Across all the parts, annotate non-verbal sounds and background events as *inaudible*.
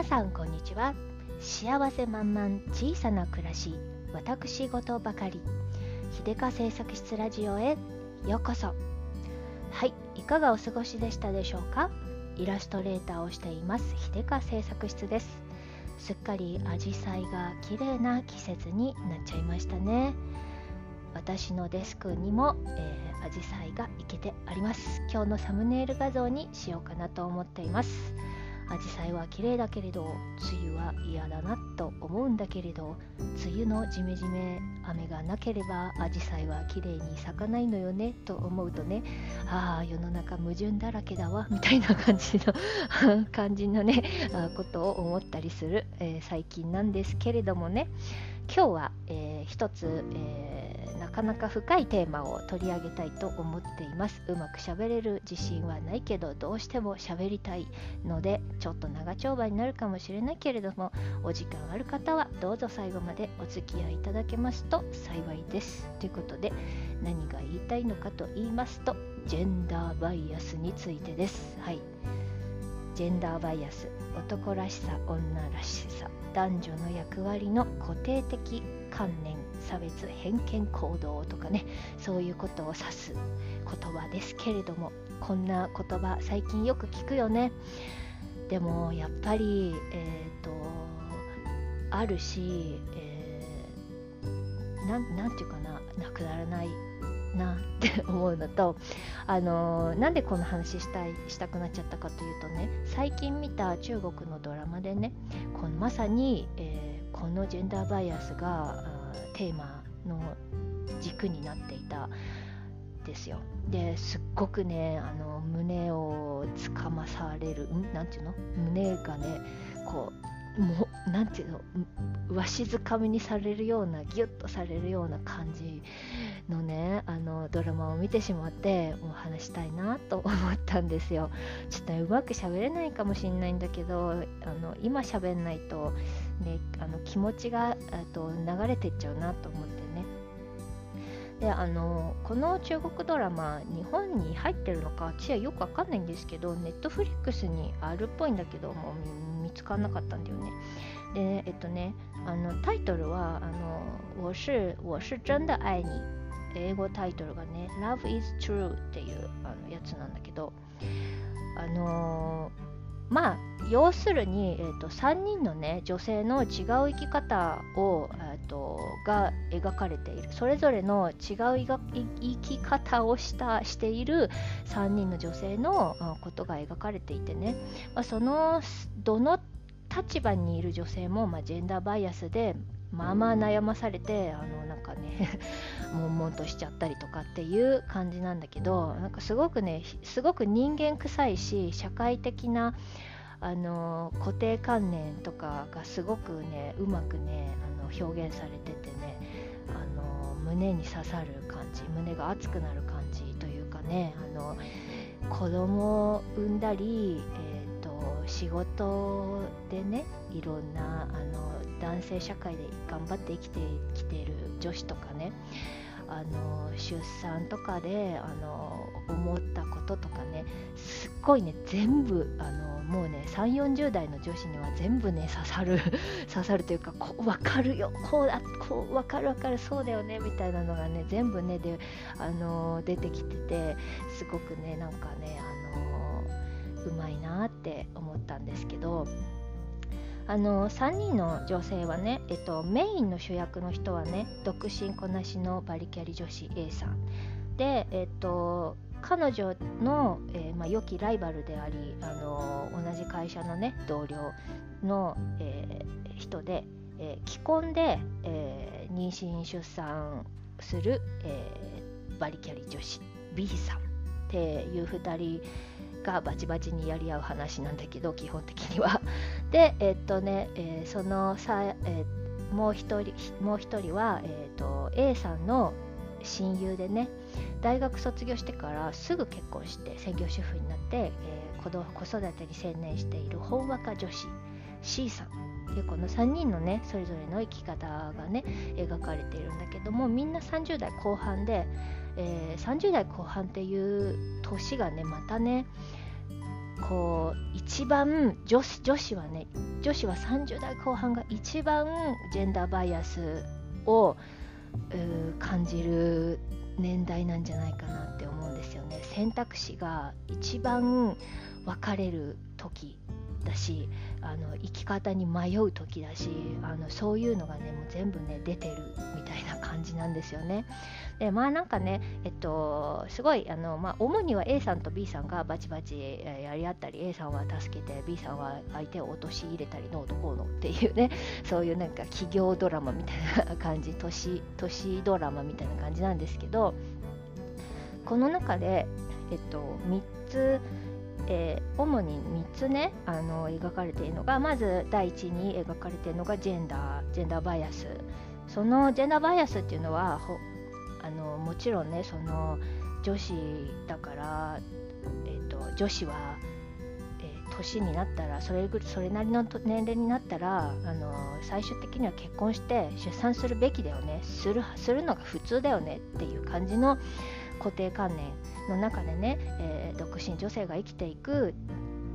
皆さんこんにちは。幸せ満々小さな暮らし私事ばかり。秀香製作室ラジオへようこそ。はいいかがお過ごしでしたでしょうか？イラストレーターをしています秀香製作室です。すっかりアジサイが綺麗な季節になっちゃいましたね。私のデスクにも、えー、アジサイがいけてあります。今日のサムネイル画像にしようかなと思っています。紫陽花は綺麗だけれど梅雨は嫌だなと思うんだけれど梅雨のジメジメ雨がなければ紫陽花は綺麗に咲かないのよねと思うとねああ世の中矛盾だらけだわみたいな感じの感じのねことを思ったりする、えー、最近なんですけれどもね今日は、えー、一つ、えー、なかなか深いテーマを取り上げたいと思っています。うまくしゃべれる自信はないけどどうしても喋りたいのでちょっと長丁場になるかもしれないけれどもお時間ある方はどうぞ最後までお付き合いいただけますと幸いです。ということで何が言いたいのかと言いますとジェンダーバイアスについてです。はい。ジェンダーバイアス。男らしさ女らしさ。男女の役割の固定的観念差別偏見行動とかねそういうことを指す言葉ですけれどもこんな言葉最近よく聞くよね。でもやっぱりえっ、ー、とあるし、えー、なんていうかななくならないなって思うのとあのー、なんでこの話したいしたくなっちゃったかというとね最近見た中国のドラマでねこのまさに、えー、このジェンダーバイアスがテーマの軸になっていたですよ。ですっごくねあの胸をつかまされるん？なんていうの？胸がねこうもうなんていうのわしづかみにされるようなギュッとされるような感じのねあのドラマを見てしまってもう話したいなと思ったんですよ。ちょっとねうまく喋れないかもしれないんだけどあの今喋んないと、ね、あの気持ちがと流れてっちゃうなと思ってね。であのこの中国ドラマ日本に入ってるのか私はよくわかんないんですけどネットフリックスにあるっぽいんだけどもう見つからなかったんだよね。でえっとねあのタイトルはあの我是我是真的愛に英語タイトルがね Love is True っていうあのやつなんだけどあのーまあ要するに、えーと、3人のね女性の違う生き方を、えーと、が描かれている。それぞれの違う生き方をしたしている3人の女性のことが描かれていてね、まあ、そのどの立場にいる女性も、まあ、ジェンダーバイアスでまあまあ悩まされてあのなんかね *laughs* 悶々としちゃったりとかっていう感じなんだけどなんかすごくねすごく人間臭いし社会的なあの固定観念とかがすごくねうまくねあの表現されててねあの胸に刺さる感じ胸が熱くなる感じというかねあの子供を産んだり、えーと仕事でねいろんなあの男性社会で頑張って生きてきている女子とかねあの出産とかであの思ったこととかねすっごいね全部あのもうね3 4 0代の女子には全部ね刺さる *laughs* 刺さるというかこう分かるよこうだこう分かる分かるそうだよねみたいなのがね全部ねであの出てきててすごくねなんかねあのうまいなって思ったんですけどあの3人の女性はね、えっと、メインの主役の人はね独身こなしのバリキャリ女子 A さん。で、えっと、彼女の、えー、まあ、良きライバルでありあの同じ会社のね同僚の、えー、人で、えー、既婚で、え妊娠出産する、えバリキャリ女子 B さんっていう2人がバチバチにやり合う話なんだけど基本的には。*laughs* でえっとね、えー、そのさ、えー、もう一人もう一人は、えーと、A さんの親友でね大学卒業してからすぐ結婚して専業主婦になって、えー、子子育てに専念しているほんわか女子 C さんでこの3人のねそれぞれの生き方がね描かれているんだけどもみんな30代後半で、えー、30代後半っていう年がねまたねこう一番女子女子はね女子は30代後半が一番ジェンダーバイアスを感じる年代なんじゃないかなって思うんですよね。選択肢が一番分かれる時だしあの生き方に迷う時だしあのそういうのがねもう全部ね出てるみたいな感じなんですよね。でまあなんかねえっとすごいあの、まあ、主には A さんと B さんがバチバチやり合ったり A さんは助けて B さんは相手を陥れたりどうとこうのっていうね *laughs* そういうなんか企業ドラマみたいな感じ都市都市ドラマみたいな感じなんですけどこの中でえっと3つえー、主に3つねあの描かれているのがまず第一に描かれているのがジェンダージェンダーバイアス。そのジェンダーバイアスっていうのはあのもちろんねその女子だから、えーと、女子は、えー、年になったらそれそれなりの年齢になったらあの最終的には結婚して出産するべきだよね。するするのが普通だよねっていう感じの固定観念の中でね、えー、独身女性が生きていく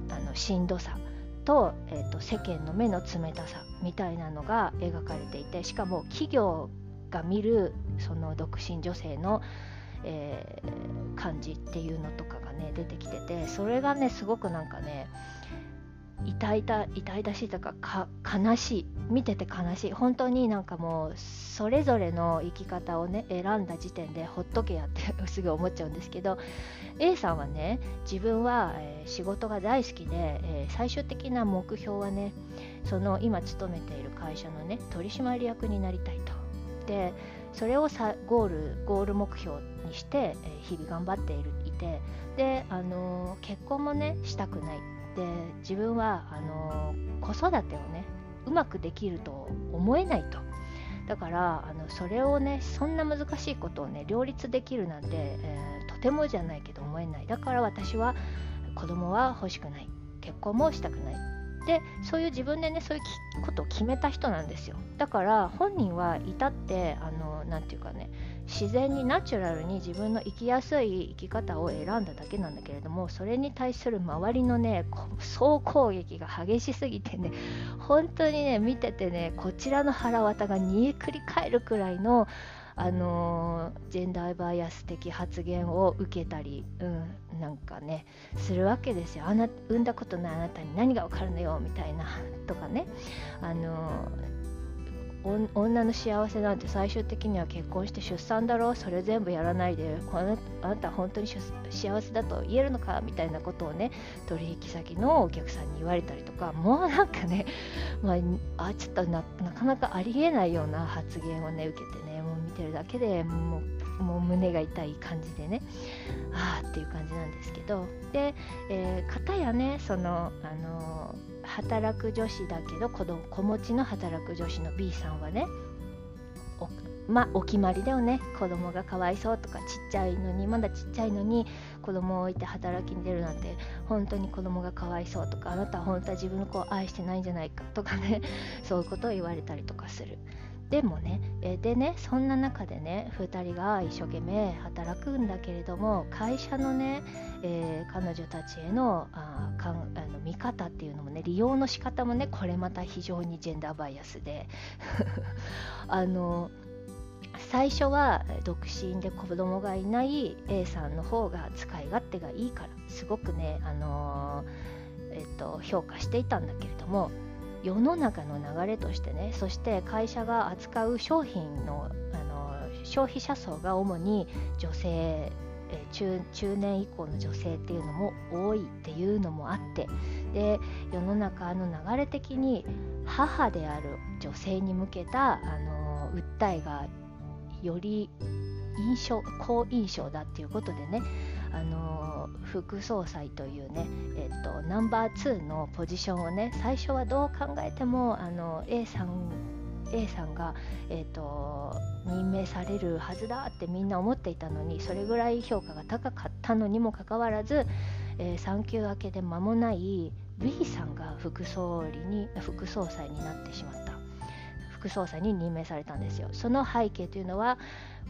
あのしんどさと,、えーと、世間の目の冷たさみたいなのが描かれていてしかも企業が見るその独身女性の、えー、感じっていうのとかがね出てきててそれがねすごくなんかね痛々痛々しいとかか悲しい。見てて悲しい。本当になんかもうそれぞれの生き方をね選んだ時点でほっとけやって *laughs* すぐ思っちゃうんですけど A さんはね自分は、えー、仕事が大好きで、えー、最終的な目標はねその今勤めている会社のね取締役になりたいと。でそれをさゴールゴール目標にして、えー、日々頑張っているいて。で、あの結婚もねしたくない。で自分はあの子育てをねうまくできると思えないと。だからあのそれをねそんな難しいことをね両立できるなんて、えー、とてもじゃないけど思えない。だから私は子供は欲しくない。結婚もしたくない。でそういう自分でねそういうことを決めた人なんですよ。だから本人は至ってあの何て言うかね自然にナチュラルに自分の生きやすい生き方を選んだだけなんだけれどもそれに対する周りのね総攻撃が激しすぎてね本当にね見ててねこちらの腹渡が煮えくり返るくらいのあの、ジェンダーバイアス的発言を受けたり、うん、なんかねするわけですよ。あな産んだことないあなたに何がわかるのよみたいなとかね。あのー女の幸せなんて最終的には結婚して出産だろう。それ全部やらないでこのあなた本当に幸せだと言えるのかみたいなことをね取引先のお客さんに言われたりとか。もうなんかね、まあ、あちょっとなかなかありえないような発言をね受けてね。てるだけでもうもう胸が痛い感じでねああっていう感じなんですけどで、えー、片やねそのあのー働く女子だけど子供子持ちの働く女子の B さんはねまお決まりだよね子供がかわいそうとかちっちゃいのにまだちっちゃいのに子供を置いて働きに出るなんて本当に子供がかわいそうとかあなたは本当は自分の子を愛してないんじゃないかとかねそういうことを言われたりとかする。でもね、えでねそんな中でね2人が一生懸命働くんだけれども会社のね、えー、彼女たちへのあかんあの見方っていうのもね利用の仕方もねこれまた非常にジェンダーバイアスで。*laughs* あの最初は独身で子供がいない A さんの方が使い勝手がいいからすごくね、あのー、えっと、評価していたんだけれども世の中の流れとしてねそして会社が扱う商品のあの消費者層が主に女性中中年以降の女性っていうのも多いっていうのもあってで世の中の流れ的に母である女性に向けたあの訴えがより印象好印象だっていうことでねあの副総裁というね、えっと、ナンバー2のポジションをね最初はどう考えてもあの A さん A さんが、えーと、任命されるはずだってみんな思っていたのにそれぐらい評価が高かったのにもかかわらず、えー、産休明けで間もない B さんが副総理に副総裁になってしまった。副総裁に任命されたんですよその背景というのは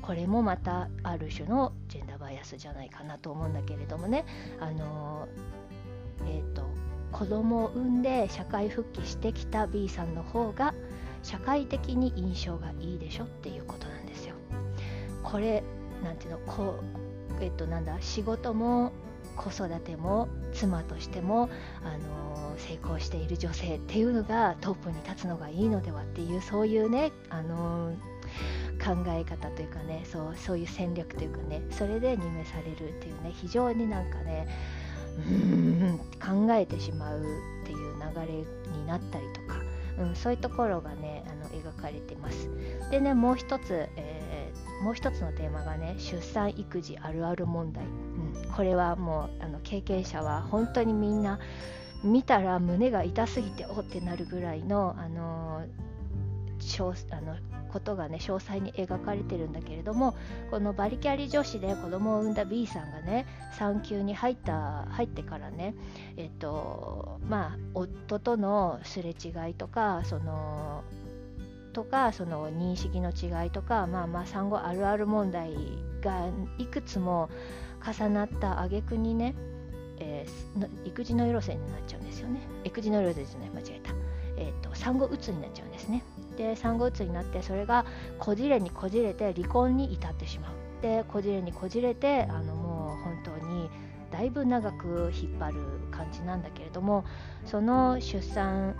これもまたある種のジェンダーバイアスじゃないかなと思うんだけれどもねあのえっ、ー、と子供を産んで社会復帰してきた B さんの方が社会的に印象がいいでしょっていうことなんですよ。これなんていうのこうえっとなんだ仕事も子育ても妻としても、あの成功している女性っていうのがトップに立つのがいいのではっていうそういうね、あの考え方というかねそうそういう戦略というかねそれで任命されるっていうね非常になんかねうん考えてしまうっていう流れになったりとか、うん、そういうところがねあの描かれてます。でねもう一つ、えー、もう一つのテーマがね出産育児あるある問題、うん、これはもうあの経験者は本当にみんな見たら胸が痛すぎておってなるぐらいの、あのあのことがね詳細に描かれてるんだけれどもこのバリキャリ女子で子供を産んだ B さんがね産休に入った入ってからねえっとまあ夫とのすれ違いとかそのとかその認識の違いとかまあまあ産後あるある問題がいくつも重なった挙句にね、えー、育児の色線になっちゃうんですよね。育児の色線ですね。間違えた、えーと、産後うつになっちゃうんですね。で産後うつになってそれがこじれにこじれて離婚に至ってしまう。でこじれにこじれてあのもう本当にだいぶ長く引っ張る感じなんだけれどもその出産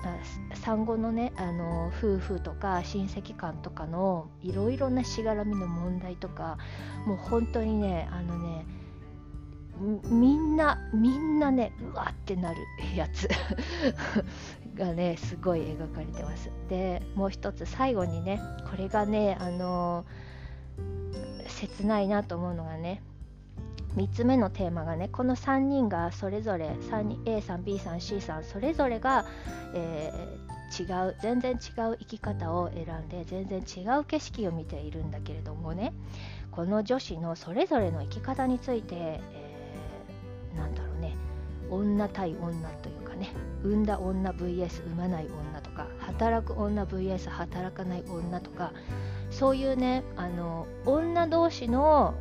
産後のねあの夫婦とか親戚間とかのいろいろなしがらみの問題とかもう本当にねあのねみんなみんなねうわってなるやつ。*laughs* がねすごい描かれてます。でもう一つ最後にねこれがねあの切ないなと思うのがね3つ目のテーマがねこの3人がそれぞれ3人 A さん B さん C さんそれぞれが、えー、違う全然違う生き方を選んで全然違う景色を見ているんだけれどもねこの女子のそれぞれの生き方について、えー、なんだろうね。女対女というかね。産んだ女 VS 産まない女とか働く女 VS 働かない女とかそういうねあの女同士の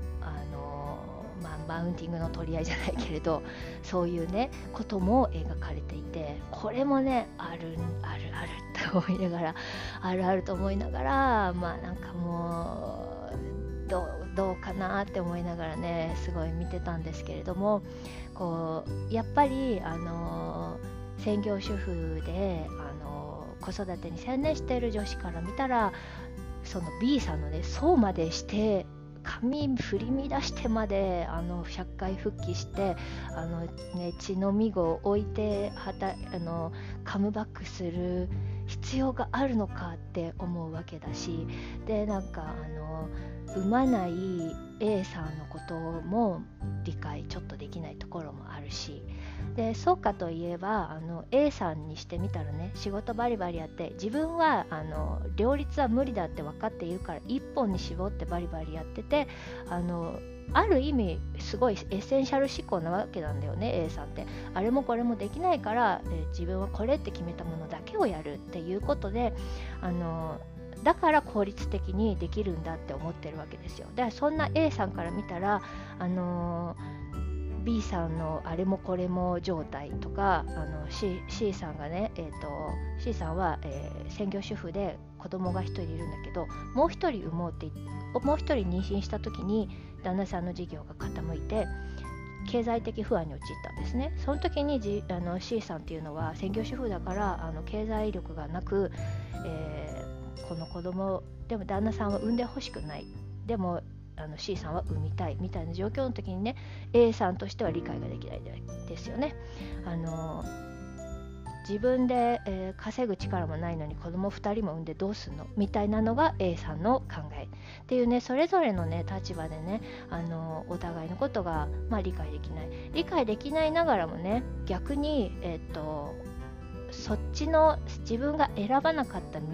マウンティングの取り合いじゃないけれどそういうねことも描かれていてこれもねあるあるあると思いながらあるあると思いながらまあなんかもうどうどうかなって思いながらねすごい見てたんですけれどもこうやっぱりあの専業主婦であの子育てに専念している女子から見たらその B さんのねそうまでして髪振り乱してまであの社会復帰してあの、ね、血のみごを置いてはたあのカムバックする必要があるのかって思うわけだしでなんかあの産まない A さんのことも理解ちょっとできないところもあるしでそうかといえばあの A さんにしてみたらね仕事バリバリやって自分はあの両立は無理だって分かっているから1本に絞ってバリバリやっててあのある意味すごいエッセンシャル思考なわけなんだよね A さんって。あれもこれもできないから、え自分はこれって決めたものだけをやるっていうことであのだから効率的にできるんだって思ってるわけですよ。だからそんな A さんから見たらあのー B さんのあれもこれも状態とかあの C, C さんがね、えーと、C さんは、え、専業主婦で子供が1人いるんだけどもう1人産もうってもう1人妊娠した時に旦那さんの事業が傾いて経済的不安に陥ったんですね。その時にじあの C さんっていうのは専業主婦だからあの経済力がなく、えー、この子供でも旦那さんは産んでほしくない。でもあの C さんは産みたい。みたいな状況の時にね A さんとしては理解ができないですよね。あの自分で、えー、稼ぐ力もないのに子供2人も産んでどうすんの？みたいなのが A さんの考え。っていうねそれぞれのね立場でねあのお互いのことが、まあ、理解できない。理解できないながらもね逆に、えー、っとそっちの自分が選ばなかった道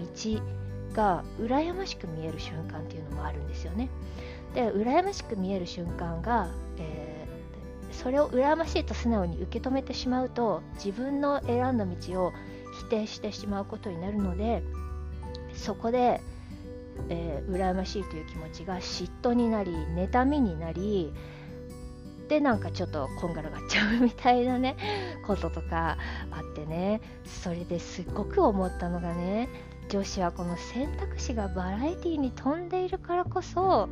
が羨ましく見える瞬間っていうのもあるんですよね。で羨ましく見える瞬間が、それを羨ましいと素直に受け止めてしまうと自分の選んだ道を否定してしまうことになるのでそこで、えー、羨ましいという気持ちが嫉妬になり妬みになりでなんかちょっとこんがらがっちゃうみたいなね *laughs* こととかあってね。それですっごく思ったのがね女子はこの選択肢がバラエティに富んでいるからこそ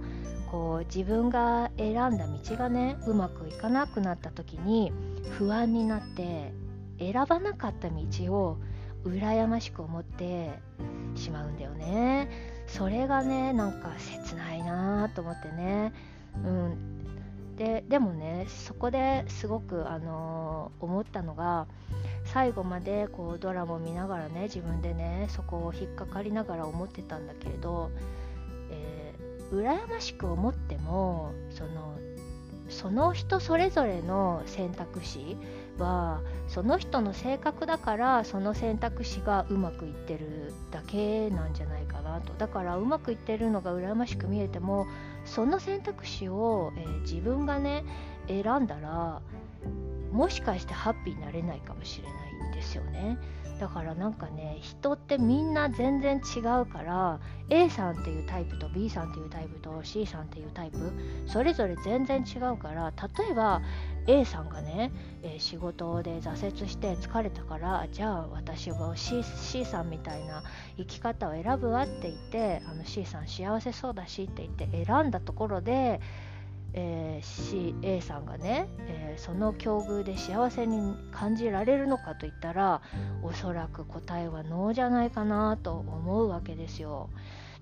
こう自分が選んだ道がねうまくいかなくなった時に不安になって選ばなかった道を羨ましく思ってしまうんだよね。それがねなんか切ないなと思ってね。うん。ででもねそこですごく、あのー、思ったのが最後までこうドラマを見ながらね自分でねそこを引っかかりながら思ってたんだけれど、羨ましく思ってもそのその人それぞれの選択肢はその人の性格だからその選択肢がうまくいってるだけなんじゃないかなとだからうまくいってるのが羨ましく見えてもその選択肢を、えー、自分がね選んだらもしかしてハッピーになれないかもしれないんですよね。だからなんかね人ってみんな全然違うから A さんっていうタイプと B さんっていうタイプと C さんっていうタイプそれぞれ全然違うから例えば A さんがね、えー、仕事で挫折して疲れたからじゃあ私は C, C さんみたいな生き方を選ぶわって言ってあの C さん幸せそうだしって言って選んだところでえー、C、A さんがね、えー、その境遇で幸せに感じられるのかといったらおそらく答えはノーじゃないかなと思うわけですよ。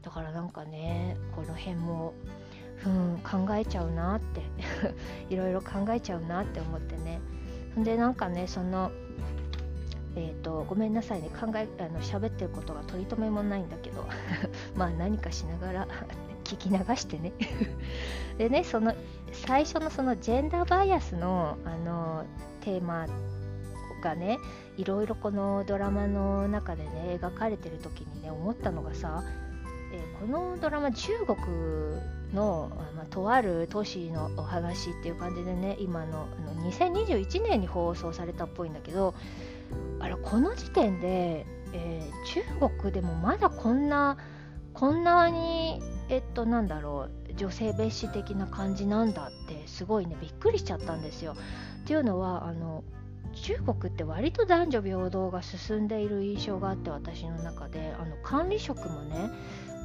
だからなんかねこの辺もうん考えちゃうなって *laughs* いろいろ考えちゃうなって思ってね。んでなんかねそのえーと、ごめんなさいね考えあの喋ってることが取り留めもないんだけど *laughs* まあ何かしながら聞き流してね。*laughs* でねその最初のそのジェンダーバイアスのあのテーマがねいろいろこのドラマの中でね描かれてる時にね思ったのがさ、えー、このドラマ中国の、まあ、とある都市のお話っていう感じでね今のあの2021年に放送されたっぽいんだけどあれこの時点で、えー、中国でもまだこんなこんなにえっとなんだろう女性蔑視的な感じなんだってすごいねびっくりしちゃったんですよ。っていうのはあの中国って割と男女平等が進んでいる印象があって私の中であの管理職もね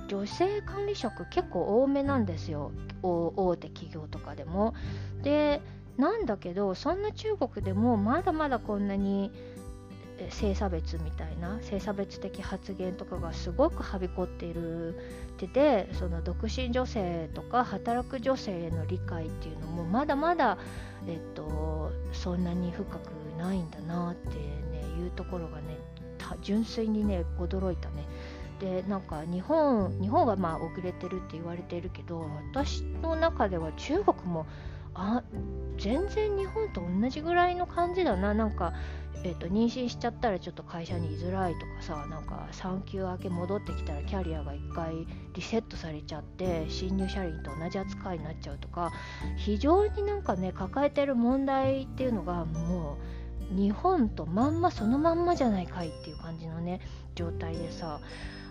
女性管理職結構多めなんですよ大手企業とかでも。でなんだけどそんな中国でもまだまだこんなに性差別みたいな性差別的発言とかがすごくはびこっているっててその独身女性とか働く女性への理解っていうのもまだまだ、えっと、そんなに深くないんだなってねいうところがね純粋にね驚いたね。でなんか日本日本はまあ遅れてるって言われてるけど私の中では中国もあ全然日本と同じぐらいの感じだななんかえーと、妊娠しちゃったらちょっと会社に居づらいとかさなんか産休明け戻ってきたらキャリアが1回リセットされちゃって新入社員と同じ扱いになっちゃうとか非常になんかね抱えてる問題っていうのがもう日本とまんまそのまんまじゃないかいっていう感じのね状態でさ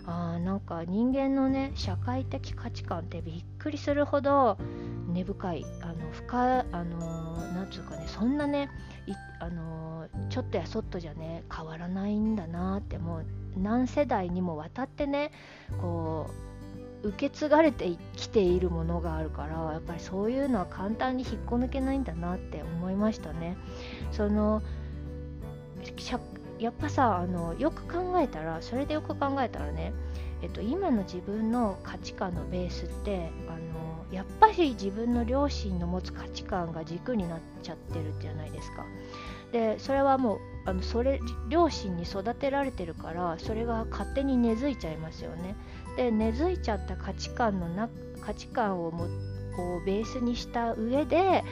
あなんか人間のね社会的価値観ってびっくりするほど根深いあの深あのなんつうかねそんなねあのちょっとやそっとじゃね変わらないんだなってもう何世代にもわたってねこう受け継がれてきているものがあるからやっぱりそういうのは簡単に引っこ抜けないんだなって思いましたね。そのやっぱさあのよく考えたらそれでよく考えたらね、えっと、今の自分の価値観のベースってあのやっぱり自分の両親の持つ価値観が軸になっちゃってるじゃないですか。でそれはもうあのそれ両親に育てられてるからそれが勝手に根付いちゃいますよね。で根付いちゃった価値観のな価値観をもこうベースにした上で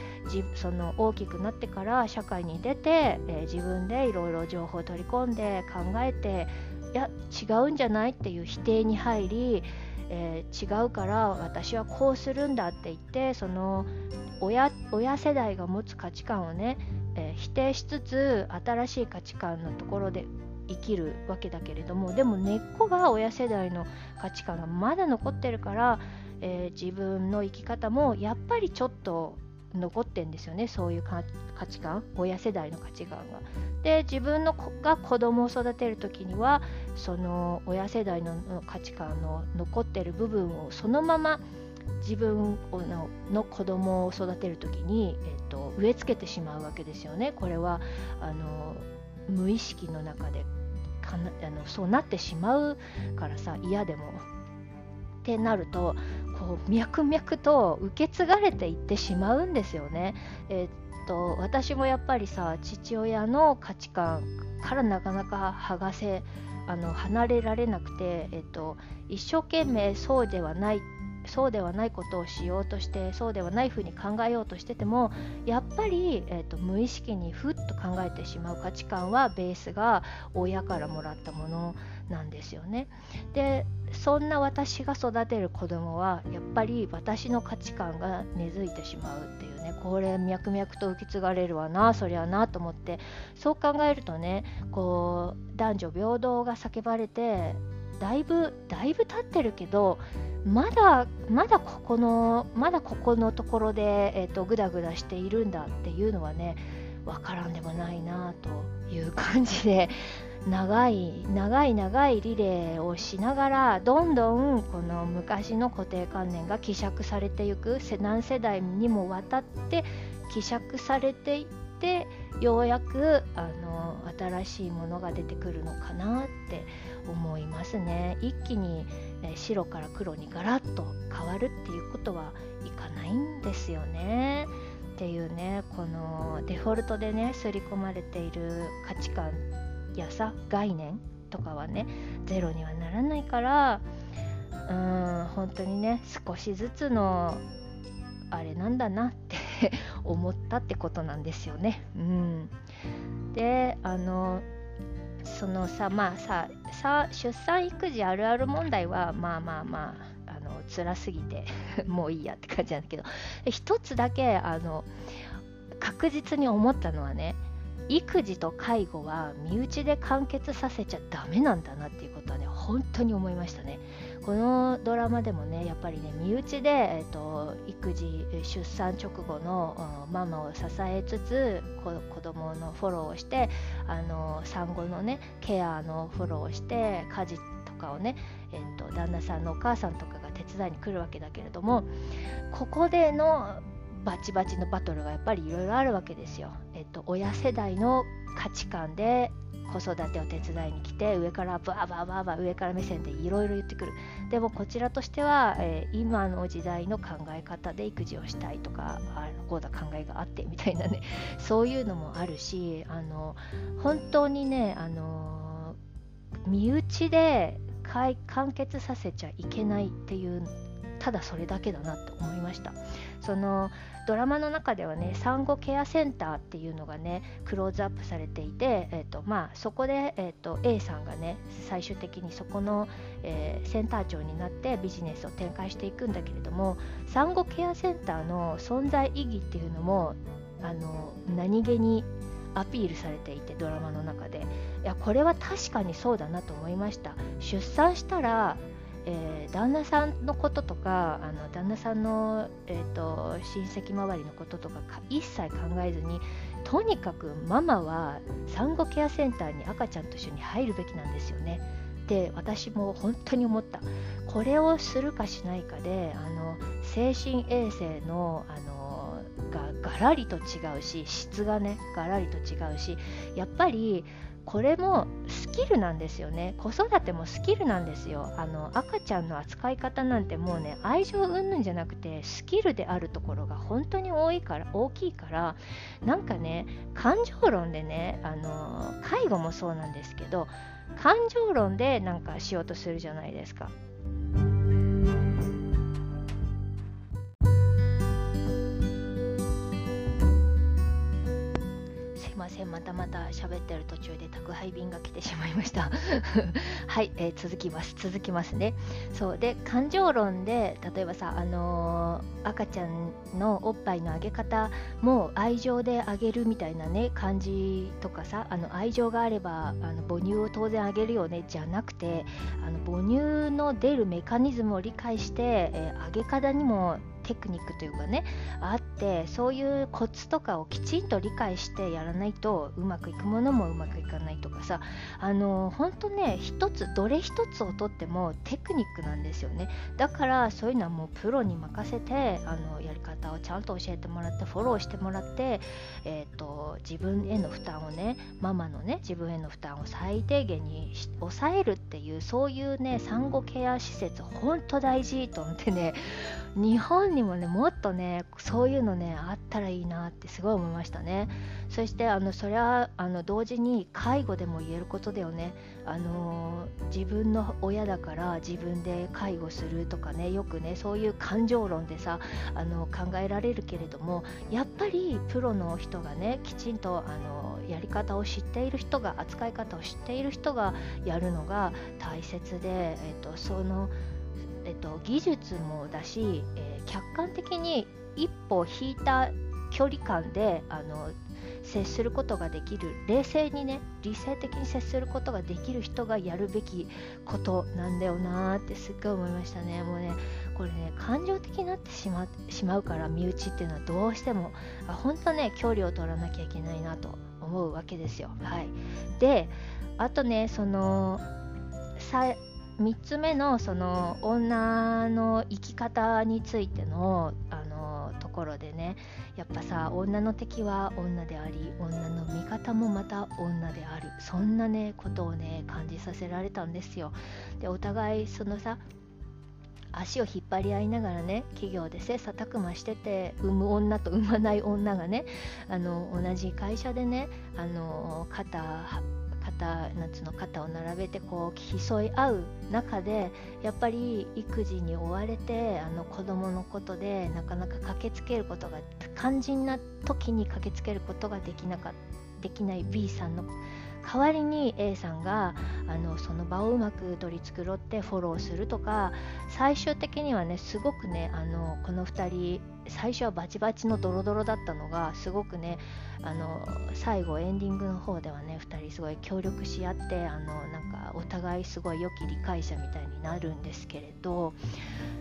その大きくなってから社会に出て、えー、自分でいろいろ情報を取り込んで考えていや違うんじゃないっていう否定に入り、えー、違うから私はこうするんだって言ってその親親世代が持つ価値観をねえー、否定しつつ新しい価値観のところで生きるわけだけれどもでも根っこが親世代の価値観がまだ残ってるから、えー、自分の生き方もやっぱりちょっと残ってんですよねそういう価値観親世代の価値観が。で自分の子が子供を育てる時にはその親世代の価値観の残ってる部分をそのまま自分のの子供を育てる時に、えっと、植え付けてしまうわけですよね。これはあの無意識の中でかなあのそうなってしまうからさ嫌でも。ってなるとこう脈々と受け継がれていってしまうんですよね。えっと私もやっぱりさ父親の価値観からなかなか剥がせあの離れられなくて、えっと、一生懸命そうではないそうではないことをしようとしてそうではないふうに考えようとしててもやっぱり、えーと、無意識にふっと考えてしまう価値観はベースが親からもらったものなんですよね。でそんな私が育てる子供はやっぱり私の価値観が根付いてしまうっていうねこれ脈々と受け継がれるわなそりゃなと思ってそう考えるとねこう男女平等が叫ばれてだいぶだいぶ経ってるけどまだまだここのまだここのところで、えーと、グダグダしているんだっていうのはね分からんでもないなという感じで長い長い長いリレーをしながらどんどんこの昔の固定観念が希釈されていく何世代にもわたって希釈されていってようやくあの新しいものが出てくるのかなって思いますね。一気に、白から黒にガラッと変わるっていうことはいかないんですよね。っていうねこのデフォルトでね刷り込まれている価値観やさ概念とかはねゼロにはならないからうん本当にね少しずつのあれなんだなって *laughs* 思ったってことなんですよね。うん、であのそのさまあささ出産育児あるある問題はまあまあまああの辛すぎて *laughs* もういいやって感じなんだけど一つだけあの確実に思ったのはね育児と介護は身内で完結させちゃダメなんだなっていうことはね本当に思いましたね。このドラマでもねやっぱりね身内で、えーと、育児出産直後のママを支えつつ子供のフォローをしてあの産後のねケアのフォローをして家事とかをね、えーと旦那さんのお母さんとかが手伝いに来るわけだけれどもここでのバチバチのバトルがやっぱりいろいろあるわけですよ。えっと、親世代の価値観で子育てを手伝いに来て上からバーバーバーバー上から目線でいろいろ言ってくるでもこちらとしては、えー、今の時代の考え方で育児をしたいとかあこうだ考えがあってみたいなね *laughs* そういうのもあるしあの本当にねあの身内で完結させちゃいけないっていうただそれだけだなって思いました。そのドラマの中ではね産後ケアセンターっていうのがねクローズアップされていて、えーとまあ、そこで、えーと、A さんがね最終的にそこの、えー、センター長になってビジネスを展開していくんだけれども産後ケアセンターの存在意義っていうのもあの何気にアピールされていてドラマの中で。いやこれは確かにそうだなと思いました。出産したらえー、旦那さんのこととかあの旦那さんの、えーと、親戚周りのこととか一切考えずにとにかくママは産後ケアセンターに赤ちゃんと一緒に入るべきなんですよね。で私も本当に思ったこれをするかしないかであの精神衛生のあのがガラリと違うし質がねガラリと違うしやっぱりこれもスキルなんですよね。子育てもスキルなんですよ。あの赤ちゃんの扱い方なんてもうね愛情云々じゃなくてスキルであるところが本当に多いから大きいからなんかね感情論でねあの介護もそうなんですけど感情論でなんかしようとするじゃないですか。ません。またまた喋ってる途中で宅配便が来てしまいました。*laughs* はい、えー、続きます。続きますね。そう。で感情論で例えばさあのー、赤ちゃんのおっぱいのあげ方も愛情であげるみたいなね感じとかさあの愛情があればあの母乳を当然あげるよねじゃなくてあの母乳の出るメカニズムを理解して、えー、あげ方にもテクニックというかねあってそういうコツとかをきちんと理解してやらないとうまくいくものもうまくいかないとかさあの本当ね一つどれ一つをとってもテクニックなんですよね。だからそういうのはもうプロに任せてあのやり方をちゃんと教えてもらってフォローしてもらって、えーと、自分への負担をねママのね自分への負担を最低限に抑えるっていうそういうね産後ケア施設本当大事と思ってね日本ににもねもっとねそういうのねあったらいいなってすごい思いましたね。そしてあのそれはあの同時に介護でも言えることだよね。あの自分の親だから自分で介護するとかねよくねそういう感情論でさあの考えられるけれどもやっぱりプロの人がねきちんとあのやり方を知っている人が扱い方を知っている人がやるのが大切で、えっと、そのえっと、技術もだし、えー、客観的に一歩引いた距離感であの接することができる冷静にね理性的に接することができる人がやるべきことなんだよなーってすっごい思いましたね。もうねこれね感情的になってしましまうから身内っていうのはどうしても。本当ね距離を取らなきゃいけないなと思うわけですよ。はい。であとねそのさ3つ目のその女の生き方についてのあのところでねやっぱさ女の敵は女であり女の味方もまた女である。そんなねことをね感じさせられたんですよ。でお互いそのさ足を引っ張り合いながらね企業で切磋琢磨してて産む女と産まない女がねあの同じ会社でねあの肩肩夏の肩を並べてこう競い合う中でやっぱり育児に追われてあの子供のことでなかなか駆けつけることが肝心な時に駆けつけることができなかできない B さんの代わりに A さんがあのその場をうまく取り繕ってフォローするとか最終的にはねすごくねあのこの2人最初はバチバチのドロドロだったのがすごくねあの最後エンディングの方ではね2人すごい協力し合ってあのなんかお互いすごい良き理解者みたいになるんですけれど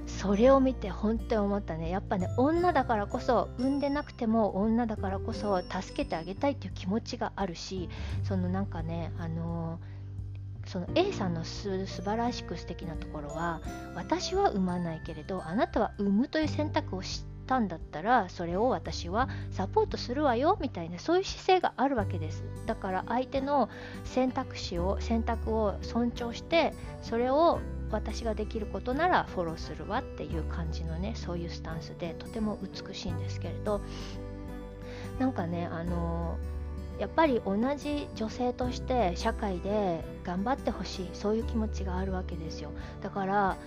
それを見て本当に思ったね。やっぱね女だからこそ産んでなくても女だからこそ助けてあげたいっていう気持ちがあるしそのなんかねあのその A さんのす素晴らしく素敵なところは私は産まないけれどあなたは産むという選択を知ったんだったらそれを私はサポートするわよみたいなそういう姿勢があるわけです。だから相手の選択肢を選択を尊重してそれを私ができることならフォローするわっていう感じのねそういうスタンスでとても美しいんですけれどなんかねあのやっぱり同じ女性として社会で頑張ってほしいそういう気持ちがあるわけですよ。だから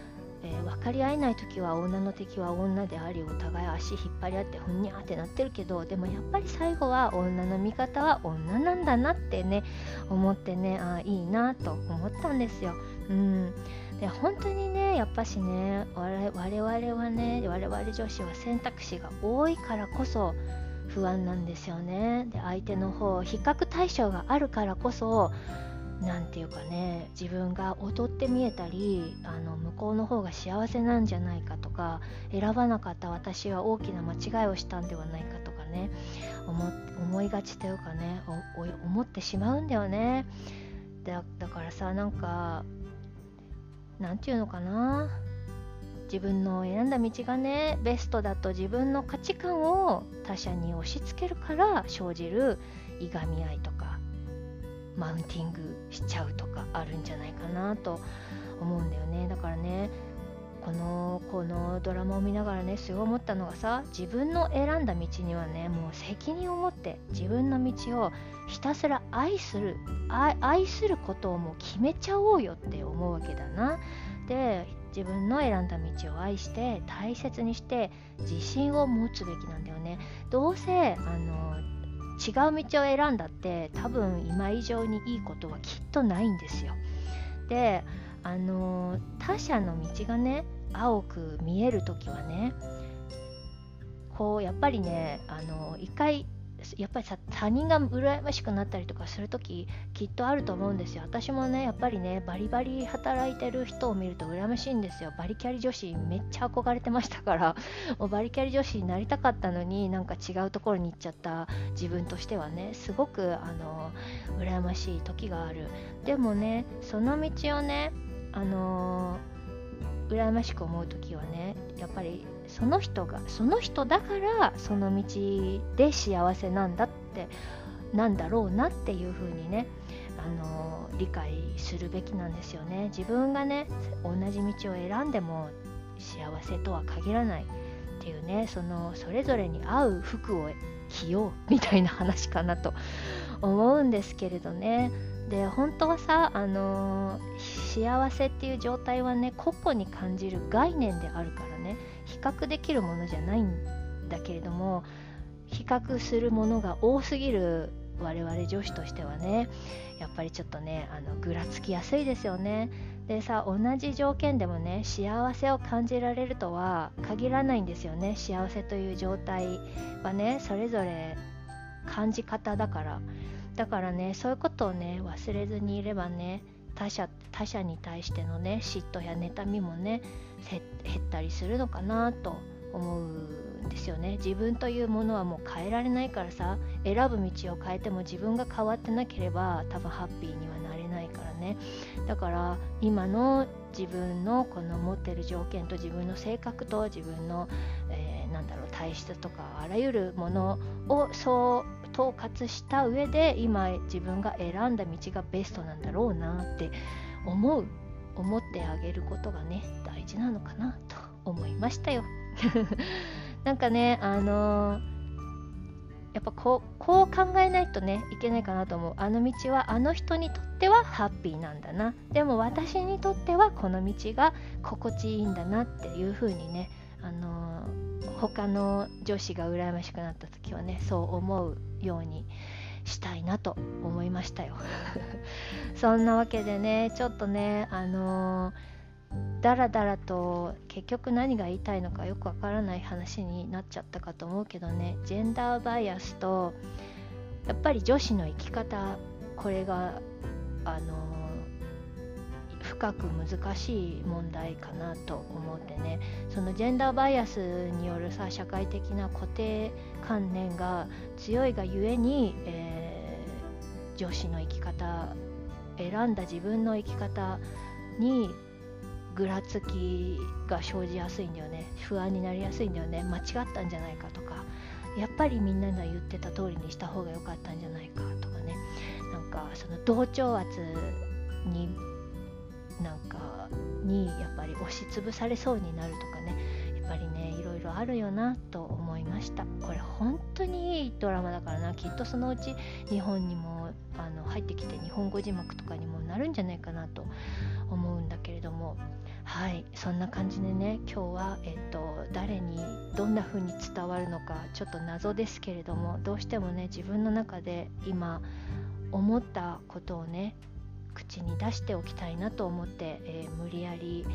えー、分かり合えない時は女の敵は女でありお互い足引っ張り合ってふんにゃってなってるけどでもやっぱり最後は女の味方は女なんだなってね思ってねあいいなと思ったんですよ。うんで本当にねやっぱしね我々はね我々女子は選択肢が多いからこそ不安なんですよねで相手の方比較対象があるからこそ何て言うかね自分が劣って見えたりあの向こうの方が幸せなんじゃないかとか選ばなかった私は大きな間違いをしたんではないかとかね思いがちというかね思ってしまうんだよね。だだからさなんか何て言うのかな。自分の選んだ道がねベストだと自分の価値観を他者に押し付けるから生じるいがみ合いとかマウンティングしちゃうとかあるんじゃないかなと思うんだよねだからねこのこのドラマを見ながらねすごい思ったのがさ自分の選んだ道にはねもう責任を持って自分の道をひたすら愛する愛することをもう決めちゃおうよって思うわけだな。で自分の選んだ道を愛して大切にして自信を持つべきなんだよね。どうせあの違う道を選んだって多分今以上にいいことはきっとないんですよ。であの他者の道がね青く見える時はねこうやっぱりねあの一回やっぱりさ他人が羨ましくなったりとかする時きっとあると思うんですよ。私もねやっぱりねバリバリ働いてる人を見ると羨ましいんですよ。バリキャリ女子めっちゃ憧れてましたから。*laughs* もうバリキャリ女子になりたかったのになんか違うところに行っちゃった。自分としてはねすごくあの羨ましい時がある。でもねその道をねあの羨ましく思う時はねやっぱりその人がその人だからその道で幸せなんだってなんだろうなっていうふうにねあの理解するべきなんですよね。自分がね同じ道を選んでも幸せとは限らないっていうねそのそれぞれに合う服を着ようみたいな話かなと *laughs* 思うんですけれどね。で本当はさ、あの幸せっていう状態はね個々に感じる概念であるからね。比較できるものじゃないんだけれども比較するものが多すぎる我々女子としてはねやっぱりちょっとねあのぐらつきやすいですよね。でさ同じ条件でもね幸せを感じられるとは限らないんですよね。幸せという状態はねそれぞれ感じ方だから。だからねそういうことをね忘れずにいればね他者他者に対してのね嫉妬や妬みもね減ったりするのかなと思うんですよね。自分というものはもう変えられないからさ選ぶ道を変えても自分が変わってなければ多分ハッピーにはなれないからね。だから今の自分のこの持ってる条件と自分の性格と自分の、えー、なんだろう体質とかあらゆるものをそう統括した上で今自分が選んだ道がベストなんだろうなって思う思ってあげることがね大事なのかなと思いましたよ。*laughs* なんかねあのー、やっぱこうこう考えないとねいけないかなと思う。あの道はあの人にとってはハッピーなんだな。でも私にとってはこの道が心地いいんだなっていう風にねあのー、他の女子が羨ましくなった時はねそう思うようにしたいなと思いましたよ。*laughs* そんなわけでねちょっとねあのー、だらだらと結局何が言いたいのかよくわからない話になっちゃったかと思うけどねジェンダーバイアスとやっぱり女子の生き方これがあの深く難しい問題かなと思ってね。そのジェンダーバイアスによるさ社会的な固定観念が強いがゆえに、えー、女子の生き方選んだ自分の生き方にぐらつきが生じやすいんだよね。不安になりやすいんだよね。間違ったんじゃないかとか。やっぱりみんなが言ってた通りにした方が良かったんじゃないかとかね。なんかその同調圧になんかにやっぱり押しつぶされそうになるとかねやっぱりねいろいろあるよなと思いました。これ本当にいいドラマだからな。きっとそのうち日本にもあの入ってきて日本語字幕とかにもなるんじゃないかなと思うんだけれども。はいそんな感じでね今日は、えっと、誰にどんな風に伝わるのかちょっと謎ですけれどもどうしてもね自分の中で今思ったことをね口に出しておきたいなと思って、えー、無理やり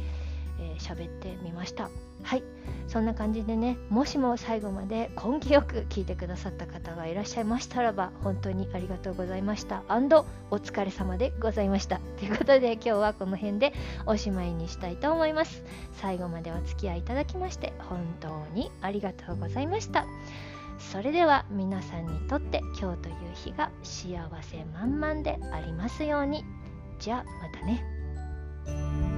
喋、えー、ってみました。はい。そんな感じでねもしも最後まで根気よく聞いてくださった方がいらっしゃいましたらば本当にありがとうございました。お疲れ様でございました。ということで今日はこの辺でおしまいにしたいと思います。最後までお付き合いいただきまして本当にありがとうございました。それでは皆さんにとって今日という日が幸せ満々でありますように。じゃあまたね。